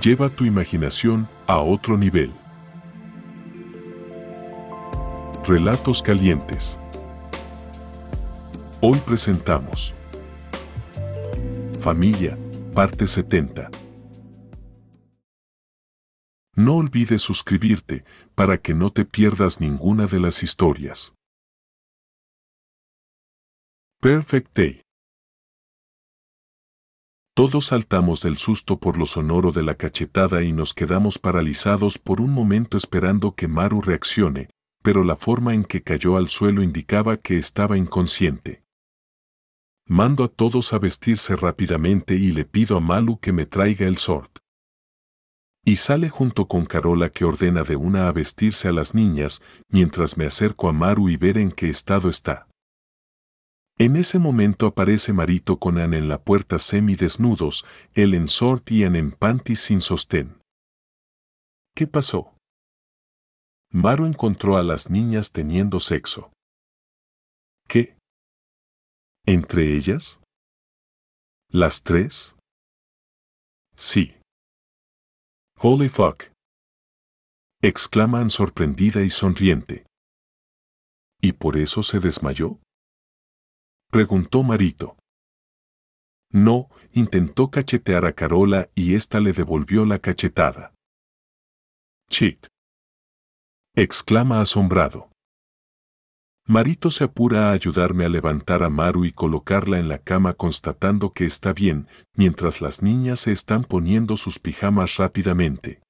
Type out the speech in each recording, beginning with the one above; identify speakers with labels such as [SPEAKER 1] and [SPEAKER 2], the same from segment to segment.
[SPEAKER 1] Lleva tu imaginación a otro nivel. Relatos calientes. Hoy presentamos Familia, parte 70. No olvides suscribirte para que no te pierdas ninguna de las historias. Perfect Day. Todos saltamos del susto por lo sonoro de la cachetada y nos quedamos paralizados por un momento esperando que Maru reaccione, pero la forma en que cayó al suelo indicaba que estaba inconsciente. Mando a todos a vestirse rápidamente y le pido a Malu que me traiga el sort. Y sale junto con Carola que ordena de una a vestirse a las niñas, mientras me acerco a Maru y ver en qué estado está. En ese momento aparece Marito con Anne en la puerta semidesnudos, él en short y Anne en panties sin sostén. ¿Qué pasó? Maru encontró a las niñas teniendo sexo. ¿Qué? ¿Entre ellas? ¿Las tres? Sí. Holy fuck. Exclaman sorprendida y sonriente. ¿Y por eso se desmayó? Preguntó Marito. No, intentó cachetear a Carola y ésta le devolvió la cachetada. Chit. Exclama asombrado. Marito se apura a ayudarme a levantar a Maru y colocarla en la cama constatando que está bien, mientras las niñas se están poniendo sus pijamas rápidamente.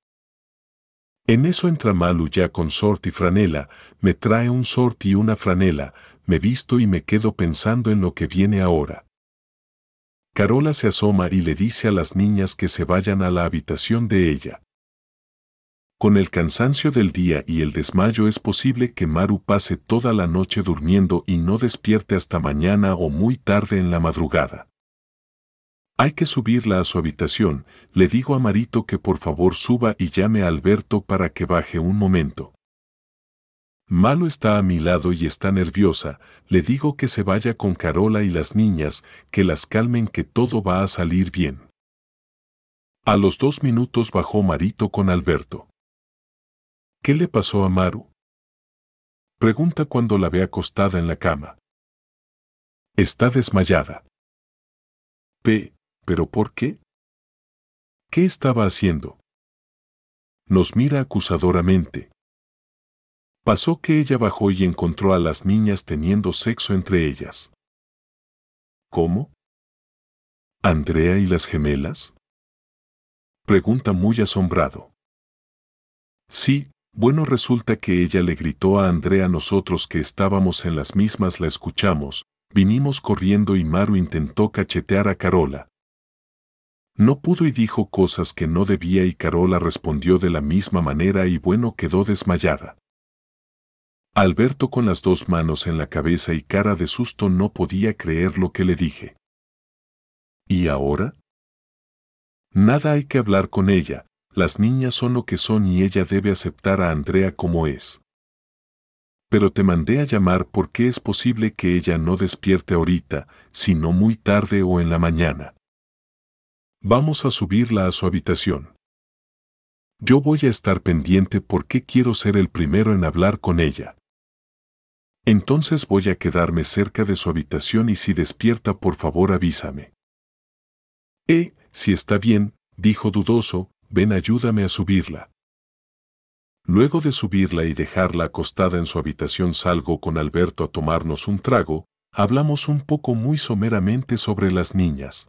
[SPEAKER 1] En eso entra Malu ya con sort y franela, me trae un sort y una franela, me visto y me quedo pensando en lo que viene ahora. Carola se asoma y le dice a las niñas que se vayan a la habitación de ella. Con el cansancio del día y el desmayo es posible que Maru pase toda la noche durmiendo y no despierte hasta mañana o muy tarde en la madrugada. Hay que subirla a su habitación, le digo a Marito que por favor suba y llame a Alberto para que baje un momento. Malo está a mi lado y está nerviosa, le digo que se vaya con Carola y las niñas, que las calmen que todo va a salir bien. A los dos minutos bajó Marito con Alberto. ¿Qué le pasó a Maru? Pregunta cuando la ve acostada en la cama. Está desmayada. P. ¿Pero por qué? ¿Qué estaba haciendo? Nos mira acusadoramente. Pasó que ella bajó y encontró a las niñas teniendo sexo entre ellas. ¿Cómo? ¿Andrea y las gemelas? Pregunta muy asombrado. Sí, bueno resulta que ella le gritó a Andrea nosotros que estábamos en las mismas la escuchamos, vinimos corriendo y Maru intentó cachetear a Carola. No pudo y dijo cosas que no debía y Carola respondió de la misma manera y bueno quedó desmayada. Alberto con las dos manos en la cabeza y cara de susto no podía creer lo que le dije. ¿Y ahora? Nada hay que hablar con ella, las niñas son lo que son y ella debe aceptar a Andrea como es. Pero te mandé a llamar porque es posible que ella no despierte ahorita, sino muy tarde o en la mañana. Vamos a subirla a su habitación. Yo voy a estar pendiente porque quiero ser el primero en hablar con ella. Entonces voy a quedarme cerca de su habitación y si despierta por favor avísame. Eh, si está bien, dijo dudoso, ven ayúdame a subirla. Luego de subirla y dejarla acostada en su habitación salgo con Alberto a tomarnos un trago, hablamos un poco muy someramente sobre las niñas.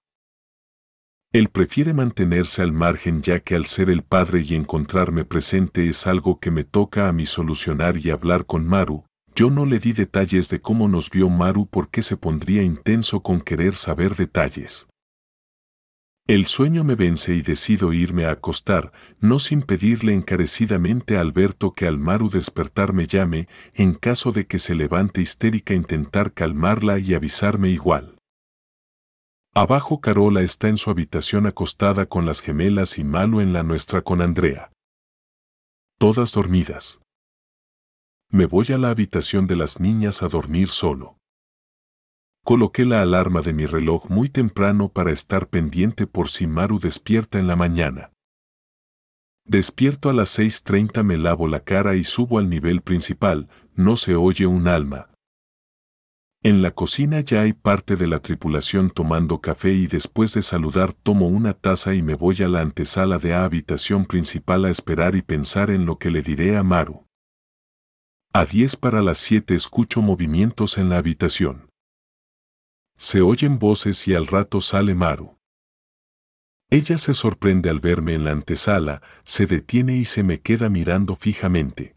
[SPEAKER 1] Él prefiere mantenerse al margen ya que al ser el padre y encontrarme presente es algo que me toca a mí solucionar y hablar con Maru. Yo no le di detalles de cómo nos vio Maru porque se pondría intenso con querer saber detalles. El sueño me vence y decido irme a acostar, no sin pedirle encarecidamente a Alberto que al Maru despertar me llame, en caso de que se levante histérica intentar calmarla y avisarme igual. Abajo Carola está en su habitación acostada con las gemelas y Malu en la nuestra con Andrea. Todas dormidas. Me voy a la habitación de las niñas a dormir solo. Coloqué la alarma de mi reloj muy temprano para estar pendiente por si Maru despierta en la mañana. Despierto a las 6.30 me lavo la cara y subo al nivel principal, no se oye un alma. En la cocina ya hay parte de la tripulación tomando café y después de saludar tomo una taza y me voy a la antesala de la habitación principal a esperar y pensar en lo que le diré a Maru. A 10 para las 7 escucho movimientos en la habitación. Se oyen voces y al rato sale Maru. Ella se sorprende al verme en la antesala, se detiene y se me queda mirando fijamente.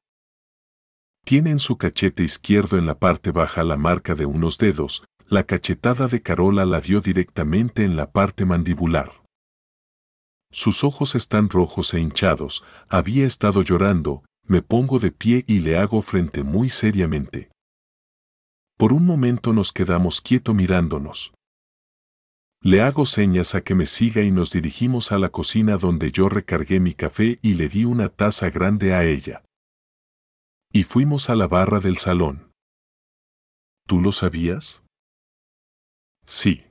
[SPEAKER 1] Tiene en su cachete izquierdo en la parte baja la marca de unos dedos, la cachetada de Carola la dio directamente en la parte mandibular. Sus ojos están rojos e hinchados, había estado llorando, me pongo de pie y le hago frente muy seriamente. Por un momento nos quedamos quieto mirándonos. Le hago señas a que me siga y nos dirigimos a la cocina donde yo recargué mi café y le di una taza grande a ella. Y fuimos a la barra del salón. ¿Tú lo sabías? Sí.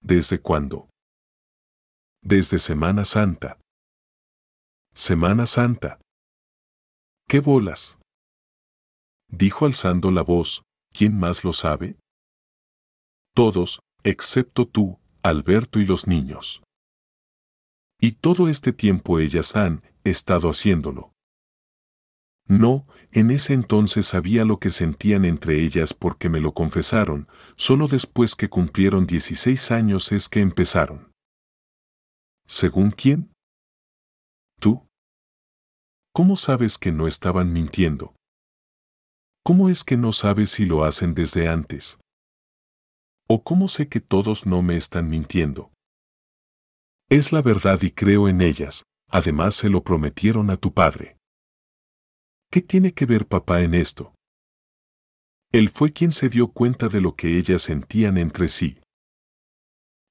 [SPEAKER 1] ¿Desde cuándo? Desde Semana Santa. Semana Santa. ¿Qué bolas? dijo alzando la voz, ¿quién más lo sabe? Todos, excepto tú, Alberto y los niños. Y todo este tiempo ellas han estado haciéndolo. No, en ese entonces sabía lo que sentían entre ellas porque me lo confesaron, solo después que cumplieron 16 años es que empezaron. ¿Según quién? ¿Cómo sabes que no estaban mintiendo? ¿Cómo es que no sabes si lo hacen desde antes? ¿O cómo sé que todos no me están mintiendo? Es la verdad y creo en ellas, además se lo prometieron a tu padre. ¿Qué tiene que ver papá en esto? Él fue quien se dio cuenta de lo que ellas sentían entre sí.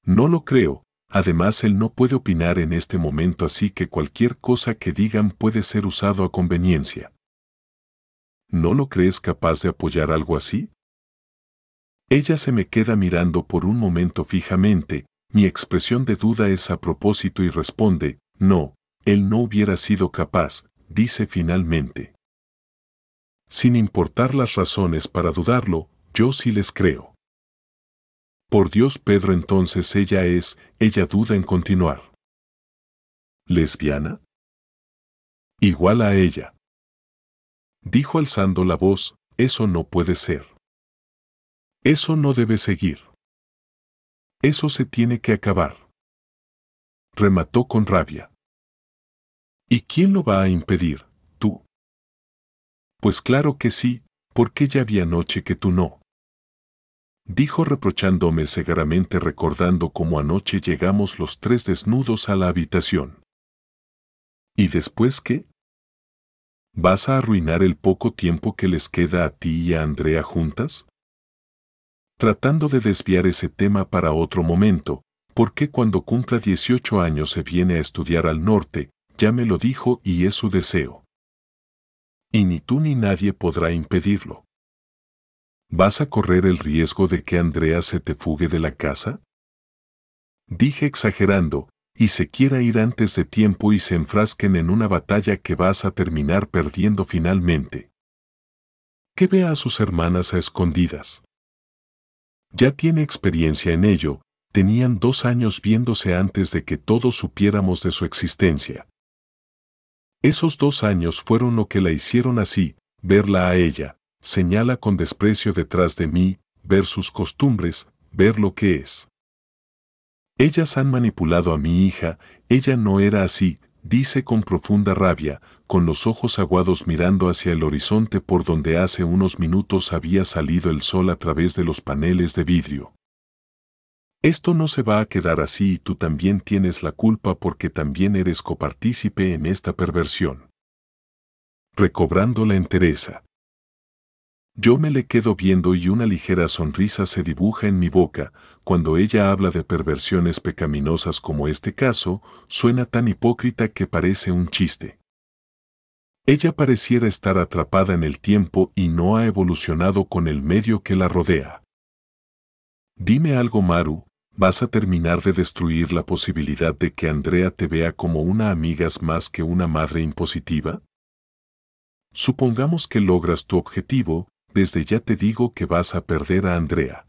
[SPEAKER 1] No lo creo, además él no puede opinar en este momento así que cualquier cosa que digan puede ser usado a conveniencia. ¿No lo crees capaz de apoyar algo así? Ella se me queda mirando por un momento fijamente, mi expresión de duda es a propósito y responde, no, él no hubiera sido capaz, dice finalmente. Sin importar las razones para dudarlo, yo sí les creo. Por Dios Pedro entonces ella es, ella duda en continuar. ¿Lesbiana? Igual a ella. Dijo alzando la voz, eso no puede ser. Eso no debe seguir. Eso se tiene que acabar. Remató con rabia. ¿Y quién lo va a impedir? Tú. Pues claro que sí, porque ya había noche que tú no. Dijo reprochándome segaramente recordando cómo anoche llegamos los tres desnudos a la habitación. ¿Y después qué? ¿Vas a arruinar el poco tiempo que les queda a ti y a Andrea juntas? Tratando de desviar ese tema para otro momento, ¿por qué cuando cumpla 18 años se viene a estudiar al norte? Ya me lo dijo y es su deseo. Y ni tú ni nadie podrá impedirlo. ¿Vas a correr el riesgo de que Andrea se te fugue de la casa? Dije exagerando, y se quiera ir antes de tiempo y se enfrasquen en una batalla que vas a terminar perdiendo finalmente. Que vea a sus hermanas a escondidas. Ya tiene experiencia en ello, tenían dos años viéndose antes de que todos supiéramos de su existencia. Esos dos años fueron lo que la hicieron así, verla a ella, señala con desprecio detrás de mí, ver sus costumbres, ver lo que es. Ellas han manipulado a mi hija, ella no era así, dice con profunda rabia, con los ojos aguados mirando hacia el horizonte por donde hace unos minutos había salido el sol a través de los paneles de vidrio. Esto no se va a quedar así y tú también tienes la culpa porque también eres copartícipe en esta perversión. Recobrando la entereza. Yo me le quedo viendo y una ligera sonrisa se dibuja en mi boca, cuando ella habla de perversiones pecaminosas como este caso, suena tan hipócrita que parece un chiste. Ella pareciera estar atrapada en el tiempo y no ha evolucionado con el medio que la rodea. Dime algo, Maru, ¿vas a terminar de destruir la posibilidad de que Andrea te vea como una amiga más que una madre impositiva? Supongamos que logras tu objetivo, desde ya te digo que vas a perder a Andrea.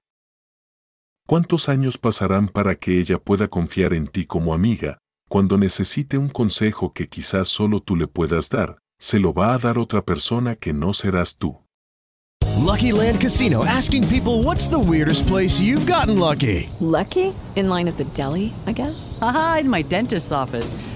[SPEAKER 1] ¿Cuántos años pasarán para que ella pueda confiar en ti como amiga, cuando necesite un consejo que quizás solo tú le puedas dar, se lo va a dar otra persona que no serás tú?
[SPEAKER 2] Lucky Land Casino asking people what's the weirdest place you've gotten lucky?
[SPEAKER 3] Lucky? In line at the deli, I guess?
[SPEAKER 4] Aha, in my dentist's office.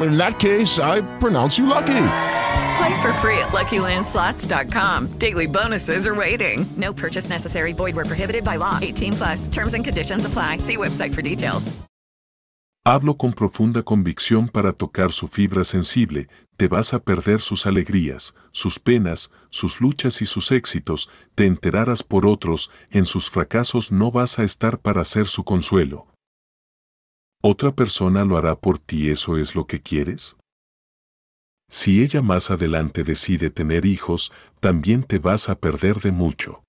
[SPEAKER 5] In that case, I pronounce you lucky.
[SPEAKER 6] Play for free at LuckyLandSlots.com. Daily bonuses are waiting. No purchase necessary. Void where prohibited by law. 18 plus. Terms and conditions apply. See website for details.
[SPEAKER 1] Hablo con profunda convicción para tocar su fibra sensible. Te vas a perder sus alegrías, sus penas, sus luchas y sus éxitos. Te enterarás por otros. En sus fracasos no vas a estar para ser su consuelo. ¿Otra persona lo hará por ti? ¿Eso es lo que quieres? Si ella más adelante decide tener hijos, también te vas a perder de mucho.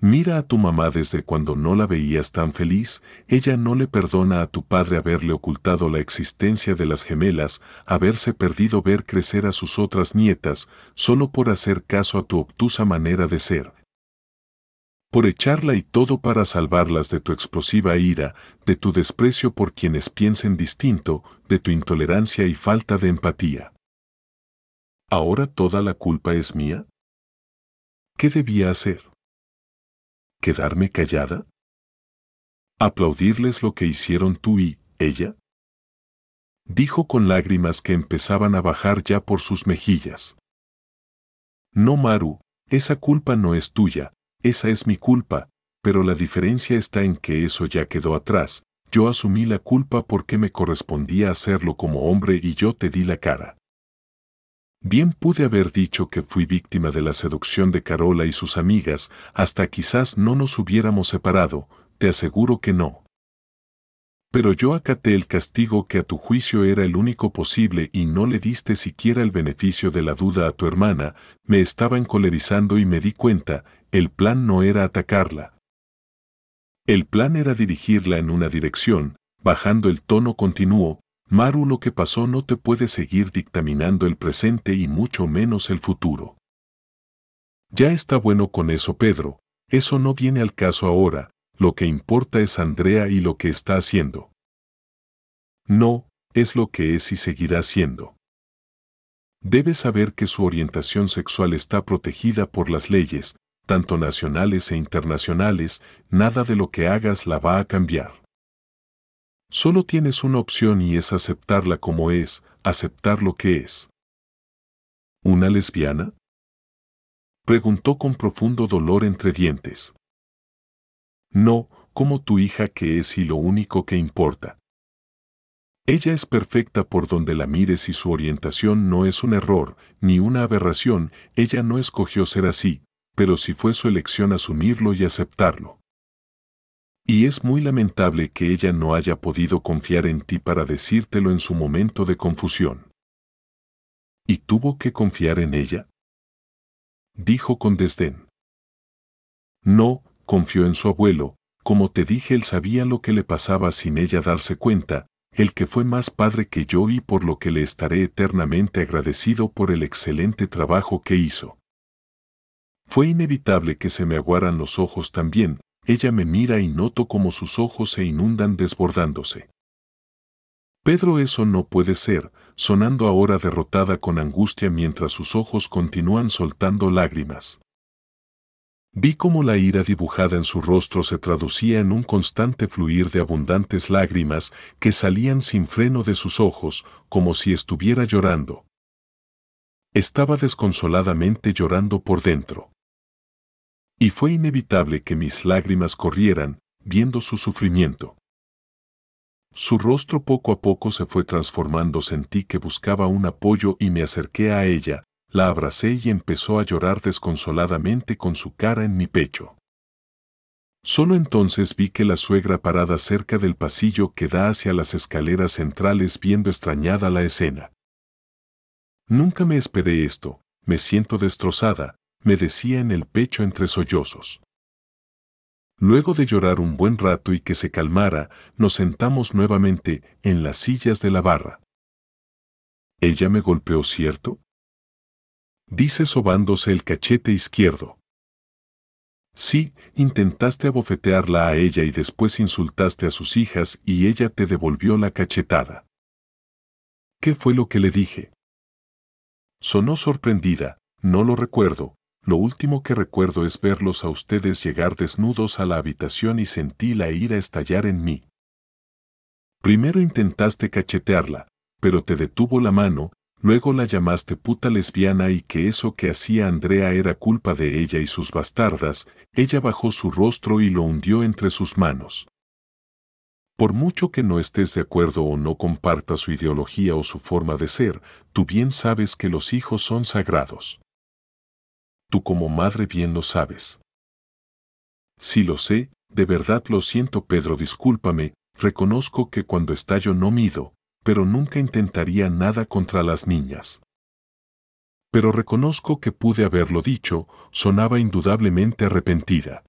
[SPEAKER 1] Mira a tu mamá desde cuando no la veías tan feliz, ella no le perdona a tu padre haberle ocultado la existencia de las gemelas, haberse perdido ver crecer a sus otras nietas, solo por hacer caso a tu obtusa manera de ser. Por echarla y todo para salvarlas de tu explosiva ira, de tu desprecio por quienes piensen distinto, de tu intolerancia y falta de empatía. ¿Ahora toda la culpa es mía? ¿Qué debía hacer? ¿Quedarme callada? ¿Aplaudirles lo que hicieron tú y ella? Dijo con lágrimas que empezaban a bajar ya por sus mejillas. No, Maru, esa culpa no es tuya, esa es mi culpa, pero la diferencia está en que eso ya quedó atrás, yo asumí la culpa porque me correspondía hacerlo como hombre y yo te di la cara. Bien pude haber dicho que fui víctima de la seducción de Carola y sus amigas, hasta quizás no nos hubiéramos separado, te aseguro que no. Pero yo acaté el castigo que a tu juicio era el único posible y no le diste siquiera el beneficio de la duda a tu hermana, me estaba encolerizando y me di cuenta, el plan no era atacarla. El plan era dirigirla en una dirección, bajando el tono continuo, Maru, lo que pasó no te puede seguir dictaminando el presente y mucho menos el futuro. Ya está bueno con eso, Pedro, eso no viene al caso ahora, lo que importa es Andrea y lo que está haciendo. No, es lo que es y seguirá siendo. Debes saber que su orientación sexual está protegida por las leyes, tanto nacionales e internacionales, nada de lo que hagas la va a cambiar. Solo tienes una opción y es aceptarla como es, aceptar lo que es. ¿Una lesbiana? Preguntó con profundo dolor entre dientes. No, como tu hija que es y lo único que importa. Ella es perfecta por donde la mires y su orientación no es un error, ni una aberración, ella no escogió ser así, pero sí fue su elección asumirlo y aceptarlo. Y es muy lamentable que ella no haya podido confiar en ti para decírtelo en su momento de confusión. ¿Y tuvo que confiar en ella? Dijo con desdén. No, confió en su abuelo, como te dije él sabía lo que le pasaba sin ella darse cuenta, el que fue más padre que yo y por lo que le estaré eternamente agradecido por el excelente trabajo que hizo. Fue inevitable que se me aguaran los ojos también, ella me mira y noto como sus ojos se inundan desbordándose. Pedro, eso no puede ser, sonando ahora derrotada con angustia mientras sus ojos continúan soltando lágrimas. Vi cómo la ira dibujada en su rostro se traducía en un constante fluir de abundantes lágrimas que salían sin freno de sus ojos, como si estuviera llorando. Estaba desconsoladamente llorando por dentro. Y fue inevitable que mis lágrimas corrieran, viendo su sufrimiento. Su rostro poco a poco se fue transformando, sentí que buscaba un apoyo y me acerqué a ella, la abracé y empezó a llorar desconsoladamente con su cara en mi pecho. Solo entonces vi que la suegra parada cerca del pasillo que da hacia las escaleras centrales viendo extrañada la escena. Nunca me esperé esto, me siento destrozada, me decía en el pecho entre sollozos. Luego de llorar un buen rato y que se calmara, nos sentamos nuevamente en las sillas de la barra. Ella me golpeó, ¿cierto? Dice sobándose el cachete izquierdo. Sí, intentaste abofetearla a ella y después insultaste a sus hijas y ella te devolvió la cachetada. ¿Qué fue lo que le dije? Sonó sorprendida, no lo recuerdo, lo último que recuerdo es verlos a ustedes llegar desnudos a la habitación y sentí la ira estallar en mí. Primero intentaste cachetearla, pero te detuvo la mano, Luego la llamaste puta lesbiana y que eso que hacía Andrea era culpa de ella y sus bastardas, ella bajó su rostro y lo hundió entre sus manos. Por mucho que no estés de acuerdo o no compartas su ideología o su forma de ser, tú bien sabes que los hijos son sagrados. Tú como madre bien lo sabes. Si lo sé, de verdad lo siento Pedro, discúlpame, reconozco que cuando estallo no mido, pero nunca intentaría nada contra las niñas. Pero reconozco que pude haberlo dicho, sonaba indudablemente arrepentida.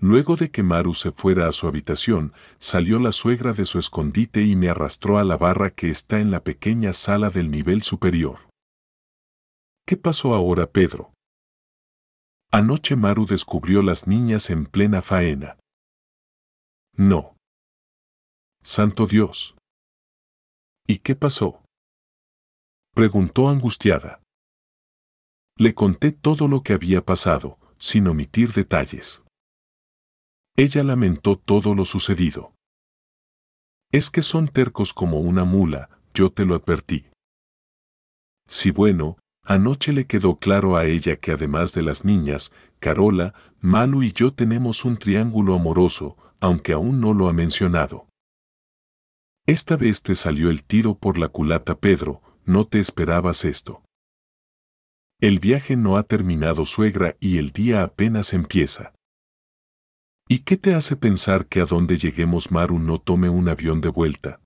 [SPEAKER 1] Luego de que Maru se fuera a su habitación, salió la suegra de su escondite y me arrastró a la barra que está en la pequeña sala del nivel superior. ¿Qué pasó ahora, Pedro? Anoche Maru descubrió las niñas en plena faena. No. Santo Dios. ¿Y qué pasó? Preguntó angustiada. Le conté todo lo que había pasado, sin omitir detalles. Ella lamentó todo lo sucedido. Es que son tercos como una mula, yo te lo advertí. Sí bueno, anoche le quedó claro a ella que además de las niñas, Carola, Manu y yo tenemos un triángulo amoroso, aunque aún no lo ha mencionado. Esta vez te salió el tiro por la culata, Pedro, no te esperabas esto. El viaje no ha terminado, suegra, y el día apenas empieza. ¿Y qué te hace pensar que a donde lleguemos Maru no tome un avión de vuelta?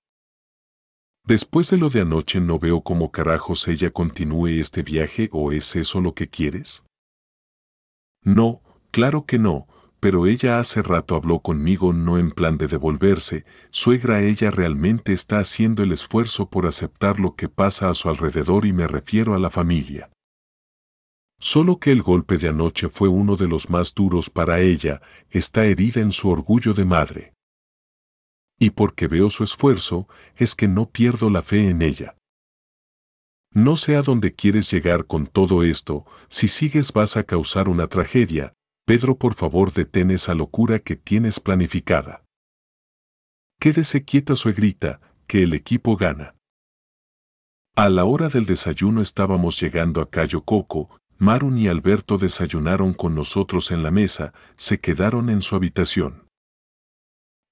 [SPEAKER 1] Después de lo de anoche no veo cómo carajos ella continúe este viaje o es eso lo que quieres? No, claro que no, pero ella hace rato habló conmigo no en plan de devolverse, suegra ella realmente está haciendo el esfuerzo por aceptar lo que pasa a su alrededor y me refiero a la familia. Solo que el golpe de anoche fue uno de los más duros para ella, está herida en su orgullo de madre. Y porque veo su esfuerzo, es que no pierdo la fe en ella. No sé a dónde quieres llegar con todo esto, si sigues vas a causar una tragedia, Pedro, por favor, detén esa locura que tienes planificada. Quédese quieta, suegrita, que el equipo gana. A la hora del desayuno estábamos llegando a Cayo Coco, Marun y Alberto desayunaron con nosotros en la mesa, se quedaron en su habitación.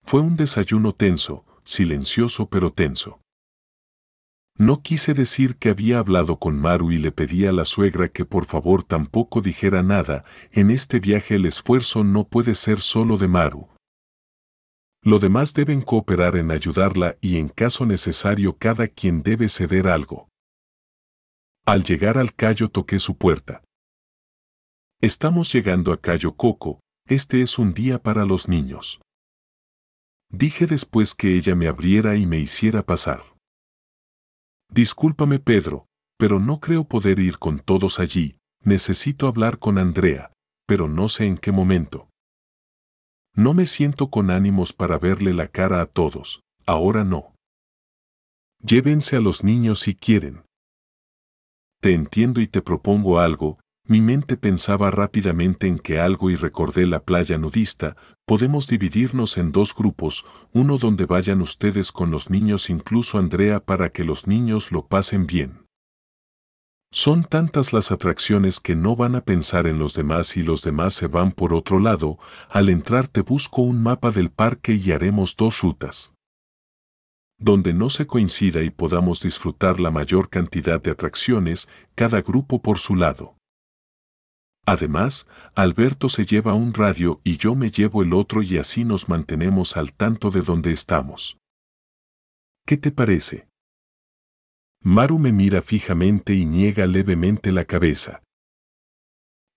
[SPEAKER 1] Fue un desayuno tenso, silencioso pero tenso. No quise decir que había hablado con Maru y le pedí a la suegra que por favor tampoco dijera nada, en este viaje el esfuerzo no puede ser solo de Maru. Lo demás deben cooperar en ayudarla y en caso necesario cada quien debe ceder algo. Al llegar al Cayo toqué su puerta. Estamos llegando a Cayo Coco, este es un día para los niños. Dije después que ella me abriera y me hiciera pasar. Discúlpame Pedro, pero no creo poder ir con todos allí, necesito hablar con Andrea, pero no sé en qué momento. No me siento con ánimos para verle la cara a todos, ahora no. Llévense a los niños si quieren. Te entiendo y te propongo algo, mi mente pensaba rápidamente en que algo y recordé la playa nudista, podemos dividirnos en dos grupos, uno donde vayan ustedes con los niños incluso Andrea para que los niños lo pasen bien. Son tantas las atracciones que no van a pensar en los demás y los demás se van por otro lado, al entrar te busco un mapa del parque y haremos dos rutas donde no se coincida y podamos disfrutar la mayor cantidad de atracciones, cada grupo por su lado. Además, Alberto se lleva un radio y yo me llevo el otro y así nos mantenemos al tanto de dónde estamos. ¿Qué te parece? Maru me mira fijamente y niega levemente la cabeza.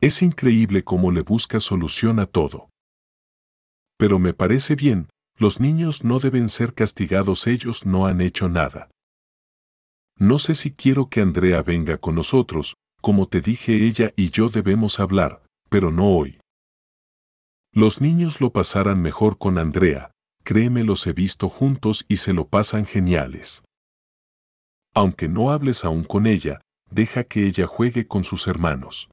[SPEAKER 1] Es increíble cómo le busca solución a todo. Pero me parece bien, los niños no deben ser castigados, ellos no han hecho nada. No sé si quiero que Andrea venga con nosotros, como te dije ella y yo debemos hablar, pero no hoy. Los niños lo pasarán mejor con Andrea, créeme los he visto juntos y se lo pasan geniales. Aunque no hables aún con ella, deja que ella juegue con sus hermanos.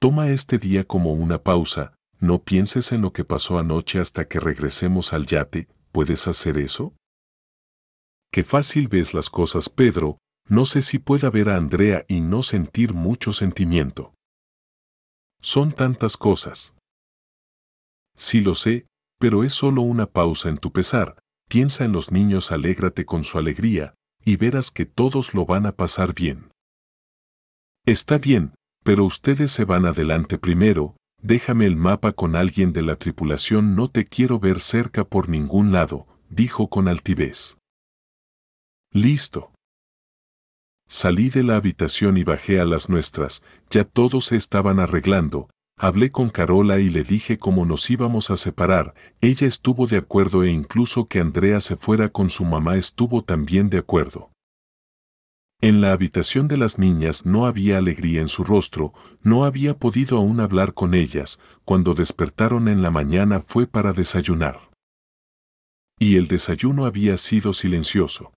[SPEAKER 1] Toma este día como una pausa, no pienses en lo que pasó anoche hasta que regresemos al yate, ¿puedes hacer eso? Qué fácil ves las cosas, Pedro, no sé si pueda ver a Andrea y no sentir mucho sentimiento. Son tantas cosas. Sí lo sé, pero es solo una pausa en tu pesar, piensa en los niños, alégrate con su alegría, y verás que todos lo van a pasar bien. Está bien, pero ustedes se van adelante primero, Déjame el mapa con alguien de la tripulación, no te quiero ver cerca por ningún lado, dijo con altivez. Listo. Salí de la habitación y bajé a las nuestras, ya todos se estaban arreglando, hablé con Carola y le dije cómo nos íbamos a separar, ella estuvo de acuerdo e incluso que Andrea se fuera con su mamá estuvo también de acuerdo. En la habitación de las niñas no había alegría en su rostro, no había podido aún hablar con ellas, cuando despertaron en la mañana fue para desayunar. Y el desayuno había sido silencioso.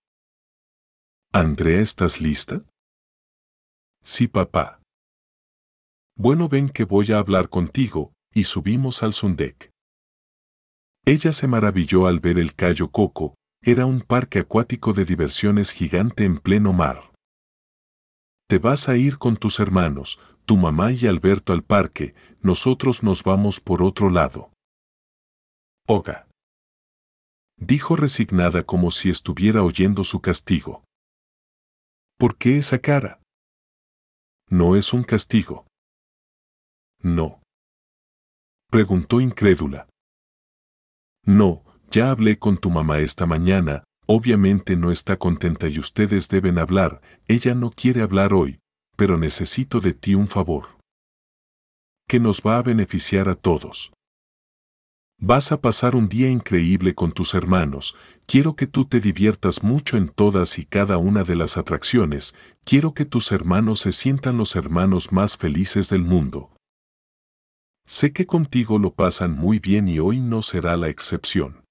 [SPEAKER 1] Andrea, ¿estás lista? Sí, papá. Bueno, ven que voy a hablar contigo, y subimos al Sundek. Ella se maravilló al ver el Cayo Coco, era un parque acuático de diversiones gigante en pleno mar. Te vas a ir con tus hermanos, tu mamá y Alberto al parque, nosotros nos vamos por otro lado. Oga. Dijo resignada como si estuviera oyendo su castigo. ¿Por qué esa cara? No es un castigo. No. Preguntó incrédula. No, ya hablé con tu mamá esta mañana, Obviamente no está contenta y ustedes deben hablar, ella no quiere hablar hoy, pero necesito de ti un favor. Que nos va a beneficiar a todos. Vas a pasar un día increíble con tus hermanos, quiero que tú te diviertas mucho en todas y cada una de las atracciones, quiero que tus hermanos se sientan los hermanos más felices del mundo. Sé que contigo lo pasan muy bien y hoy no será la excepción.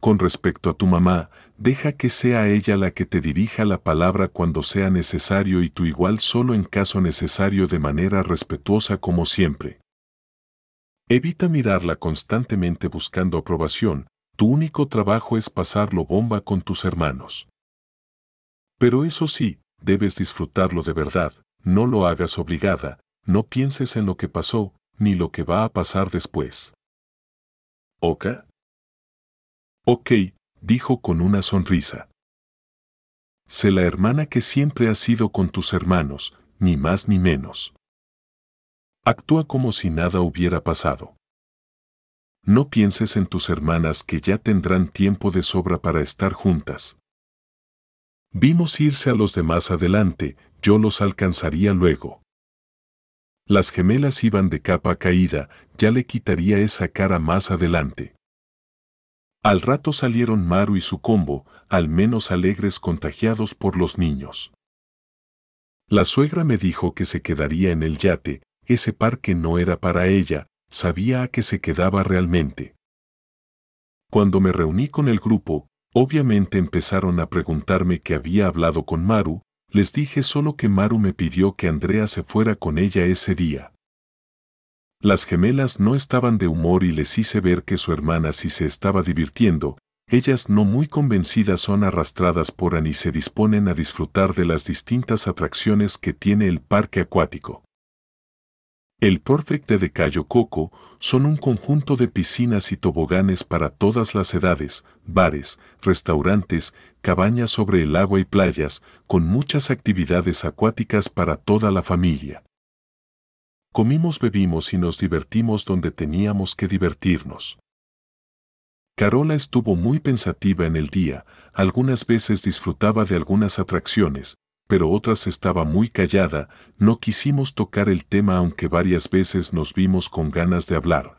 [SPEAKER 1] Con respecto a tu mamá, deja que sea ella la que te dirija la palabra cuando sea necesario y tú igual solo en caso necesario de manera respetuosa como siempre. Evita mirarla constantemente buscando aprobación, tu único trabajo es pasarlo bomba con tus hermanos. Pero eso sí, debes disfrutarlo de verdad, no lo hagas obligada, no pienses en lo que pasó, ni lo que va a pasar después. ¿Oka? Ok, dijo con una sonrisa. Sé la hermana que siempre has sido con tus hermanos, ni más ni menos. Actúa como si nada hubiera pasado. No pienses en tus hermanas que ya tendrán tiempo de sobra para estar juntas. Vimos irse a los demás adelante, yo los alcanzaría luego. Las gemelas iban de capa caída, ya le quitaría esa cara más adelante. Al rato salieron Maru y su combo, al menos alegres contagiados por los niños. La suegra me dijo que se quedaría en el yate, ese parque no era para ella, sabía a qué se quedaba realmente. Cuando me reuní con el grupo, obviamente empezaron a preguntarme que había hablado con Maru, les dije solo que Maru me pidió que Andrea se fuera con ella ese día. Las gemelas no estaban de humor y les hice ver que su hermana sí se estaba divirtiendo, ellas no muy convencidas son arrastradas por Annie y se disponen a disfrutar de las distintas atracciones que tiene el parque acuático. El Perfect de Cayo Coco son un conjunto de piscinas y toboganes para todas las edades, bares, restaurantes, cabañas sobre el agua y playas, con muchas actividades acuáticas para toda la familia. Comimos, bebimos y nos divertimos donde teníamos que divertirnos. Carola estuvo muy pensativa en el día, algunas veces disfrutaba de algunas atracciones, pero otras estaba muy callada, no quisimos tocar el tema aunque varias veces nos vimos con ganas de hablar.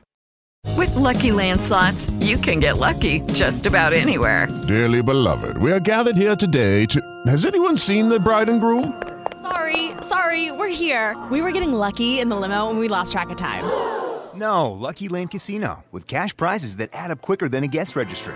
[SPEAKER 6] With lucky landslots, you can get lucky just about anywhere.
[SPEAKER 5] Dearly beloved, we are gathered here today to. Has anyone seen the bride and groom?
[SPEAKER 7] Sorry, sorry, we're here. We were getting lucky in the limo and we lost track of time.
[SPEAKER 8] No, Lucky Land Casino, with cash prizes that add up quicker than a guest registry.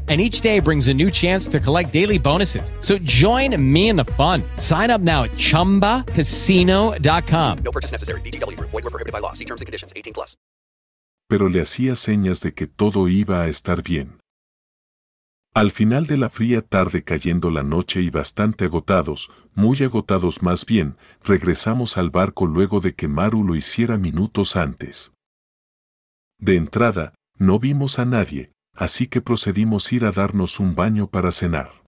[SPEAKER 9] and each day brings a new chance to collect daily bonuses. So join me in the fun. Sign up now at ChumbaCasino.com.
[SPEAKER 10] No purchase necessary. BGW. Void were prohibited by law. See terms and conditions. 18 plus.
[SPEAKER 1] Pero le hacía señas de que todo iba a estar bien. Al final de la fría tarde cayendo la noche y bastante agotados, muy agotados más bien, regresamos al barco luego de que Maru lo hiciera minutos antes. De entrada, no vimos a nadie, así que procedimos ir a darnos un baño para cenar.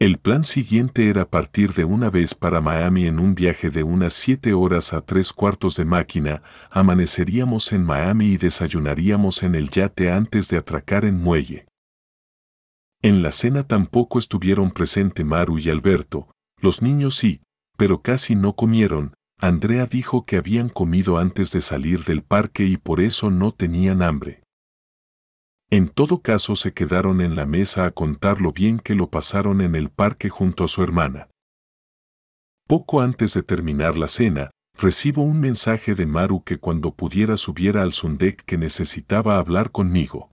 [SPEAKER 1] El plan siguiente era partir de una vez para Miami en un viaje de unas siete horas a tres cuartos de máquina, amaneceríamos en Miami y desayunaríamos en el yate antes de atracar en muelle. En la cena tampoco estuvieron presente Maru y Alberto, los niños sí, pero casi no comieron, Andrea dijo que habían comido antes de salir del parque y por eso no tenían hambre. En todo caso se quedaron en la mesa a contar lo bien que lo pasaron en el parque junto a su hermana. Poco antes de terminar la cena, recibo un mensaje de Maru que cuando pudiera subiera al Sundek que necesitaba hablar conmigo.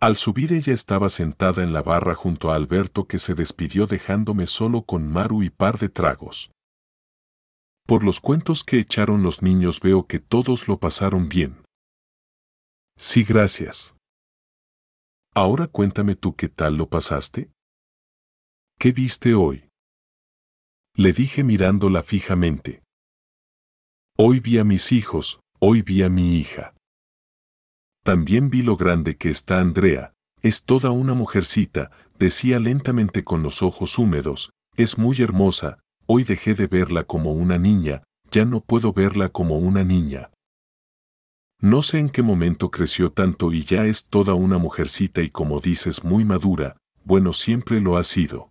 [SPEAKER 1] Al subir ella estaba sentada en la barra junto a Alberto que se despidió dejándome solo con Maru y par de tragos. Por los cuentos que echaron los niños veo que todos lo pasaron bien. Sí, gracias. Ahora cuéntame tú qué tal lo pasaste. ¿Qué viste hoy? Le dije mirándola fijamente. Hoy vi a mis hijos, hoy vi a mi hija. También vi lo grande que está Andrea, es toda una mujercita, decía lentamente con los ojos húmedos, es muy hermosa, hoy dejé de verla como una niña, ya no puedo verla como una niña. No sé en qué momento creció tanto y ya es toda una mujercita y como dices muy madura, bueno siempre lo ha sido.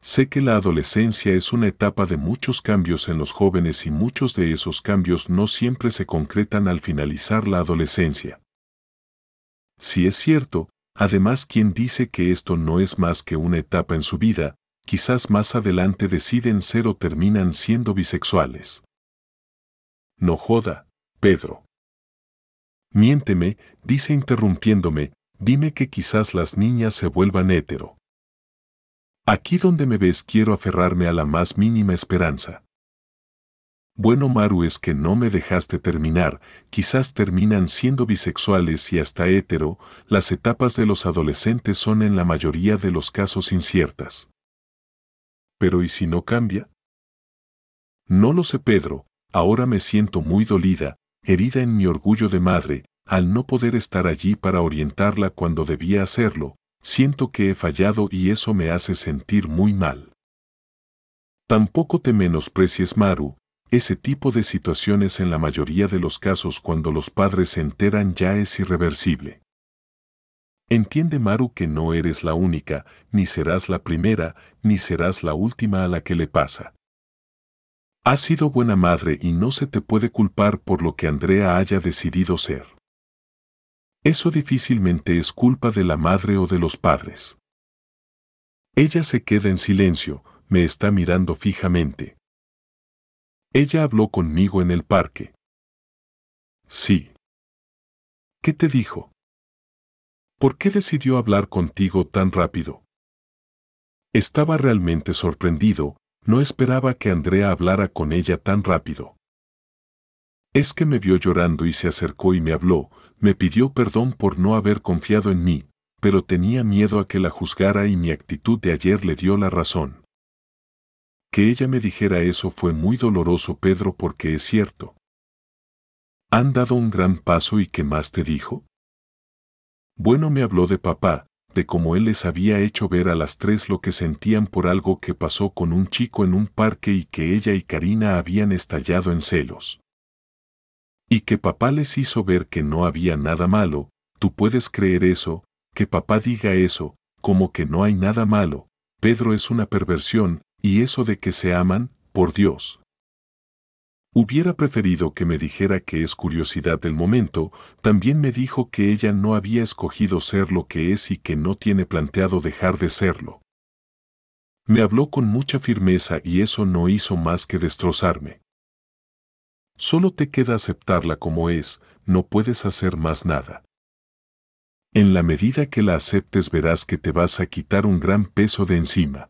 [SPEAKER 1] Sé que la adolescencia es una etapa de muchos cambios en los jóvenes y muchos de esos cambios no siempre se concretan al finalizar la adolescencia. Si es cierto, además quien dice que esto no es más que una etapa en su vida, quizás más adelante deciden ser o terminan siendo bisexuales. No joda, Pedro. Miénteme, dice interrumpiéndome, dime que quizás las niñas se vuelvan hétero. Aquí donde me ves quiero aferrarme a la más mínima esperanza. Bueno Maru es que no me dejaste terminar, quizás terminan siendo bisexuales y hasta hétero, las etapas de los adolescentes son en la mayoría de los casos inciertas. Pero ¿y si no cambia? No lo sé Pedro, ahora me siento muy dolida, herida en mi orgullo de madre, al no poder estar allí para orientarla cuando debía hacerlo, siento que he fallado y eso me hace sentir muy mal. Tampoco te menosprecies Maru, ese tipo de situaciones en la mayoría de los casos cuando los padres se enteran ya es irreversible. Entiende Maru que no eres la única, ni serás la primera, ni serás la última a la que le pasa. Has sido buena madre y no se te puede culpar por lo que Andrea haya decidido ser. Eso difícilmente es culpa de la madre o de los padres. Ella se queda en silencio, me está mirando fijamente. Ella habló conmigo en el parque. Sí. ¿Qué te dijo? ¿Por qué decidió hablar contigo tan rápido? Estaba realmente sorprendido, no esperaba que Andrea hablara con ella tan rápido. Es que me vio llorando y se acercó y me habló, me pidió perdón por no haber confiado en mí, pero tenía miedo a que la juzgara y mi actitud de ayer le dio la razón. Que ella me dijera eso fue muy doloroso, Pedro, porque es cierto. Han dado un gran paso y ¿qué más te dijo? Bueno, me habló de papá, de cómo él les había hecho ver a las tres lo que sentían por algo que pasó con un chico en un parque y que ella y Karina habían estallado en celos. Y que papá les hizo ver que no había nada malo, tú puedes creer eso, que papá diga eso, como que no hay nada malo, Pedro es una perversión, y eso de que se aman, por Dios. Hubiera preferido que me dijera que es curiosidad del momento, también me dijo que ella no había escogido ser lo que es y que no tiene planteado dejar de serlo. Me habló con mucha firmeza y eso no hizo más que destrozarme. Solo te queda aceptarla como es, no puedes hacer más nada. En la medida que la aceptes verás que te vas a quitar un gran peso de encima.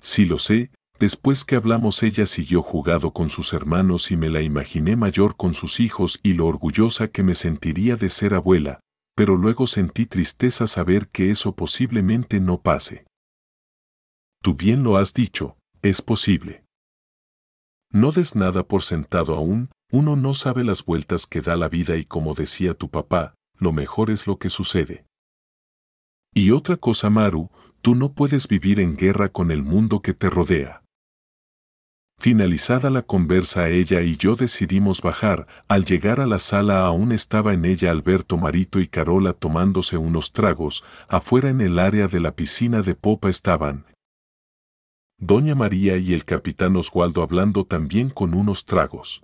[SPEAKER 1] Sí lo sé, después que hablamos ella siguió jugado con sus hermanos y me la imaginé mayor con sus hijos y lo orgullosa que me sentiría de ser abuela, pero luego sentí tristeza saber que eso posiblemente no pase. Tú bien lo has dicho, es posible. No des nada por sentado aún, uno no sabe las vueltas que da la vida y como decía tu papá, lo mejor es lo que sucede. Y otra cosa, Maru, tú no puedes vivir en guerra con el mundo que te rodea. Finalizada la conversa ella y yo decidimos bajar, al llegar a la sala aún estaba en ella Alberto Marito y Carola tomándose unos tragos, afuera en el área de la piscina de popa estaban. Doña María y el capitán Oswaldo hablando también con unos tragos.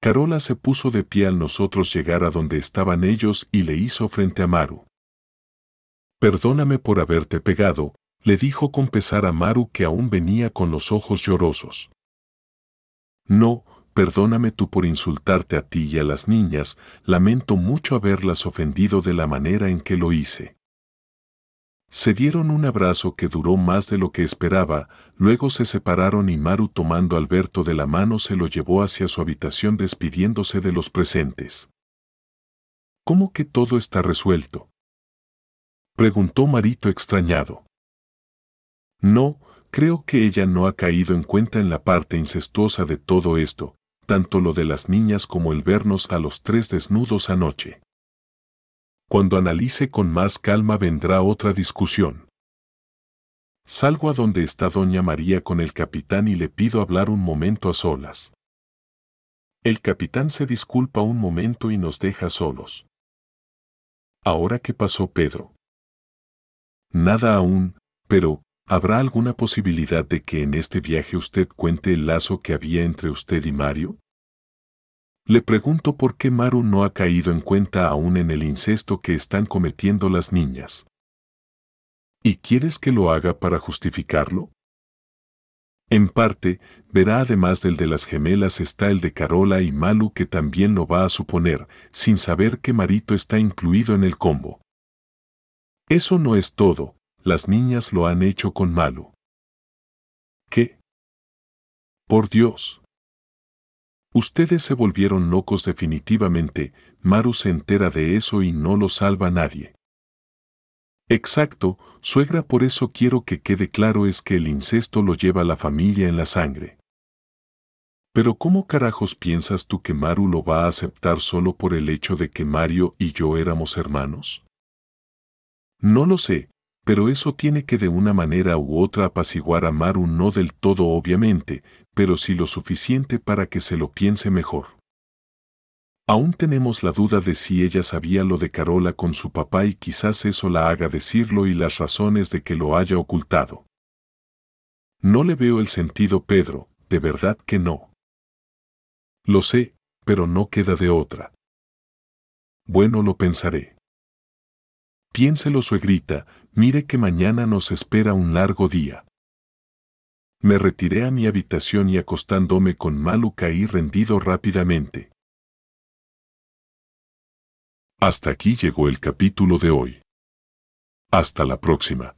[SPEAKER 1] Carola se puso de pie al nosotros llegar a donde estaban ellos y le hizo frente a Maru. Perdóname por haberte pegado, le dijo con pesar a Maru que aún venía con los ojos llorosos. No, perdóname tú por insultarte a ti y a las niñas, lamento mucho haberlas ofendido de la manera en que lo hice. Se dieron un abrazo que duró más de lo que esperaba, luego se separaron y Maru tomando a Alberto de la mano se lo llevó hacia su habitación despidiéndose de los presentes. ¿Cómo que todo está resuelto? Preguntó Marito extrañado. No, creo que ella no ha caído en cuenta en la parte incestuosa de todo esto, tanto lo de las niñas como el vernos a los tres desnudos anoche. Cuando analice con más calma vendrá otra discusión. Salgo a donde está doña María con el capitán y le pido hablar un momento a solas. El capitán se disculpa un momento y nos deja solos. ¿Ahora qué pasó, Pedro? Nada aún, pero, ¿habrá alguna posibilidad de que en este viaje usted cuente el lazo que había entre usted y Mario? Le pregunto por qué Maru no ha caído en cuenta aún en el incesto que están cometiendo las niñas. ¿Y quieres que lo haga para justificarlo? En parte, verá además del de las gemelas está el de Carola y Malu que también lo va a suponer, sin saber que Marito está incluido en el combo. Eso no es todo, las niñas lo han hecho con Malu. ¿Qué? Por Dios. Ustedes se volvieron locos definitivamente, Maru se entera de eso y no lo salva nadie. Exacto, suegra, por eso quiero que quede claro es que el incesto lo lleva la familia en la sangre. Pero ¿cómo carajos piensas tú que Maru lo va a aceptar solo por el hecho de que Mario y yo éramos hermanos? No lo sé, pero eso tiene que de una manera u otra apaciguar a Maru no del todo obviamente, pero sí lo suficiente para que se lo piense mejor. Aún tenemos la duda de si ella sabía lo de Carola con su papá y quizás eso la haga decirlo y las razones de que lo haya ocultado. No le veo el sentido, Pedro, de verdad que no. Lo sé, pero no queda de otra. Bueno, lo pensaré. Piénselo, suegrita, mire que mañana nos espera un largo día. Me retiré a mi habitación y acostándome con Malu caí rendido rápidamente. Hasta aquí llegó el capítulo de hoy. Hasta la próxima.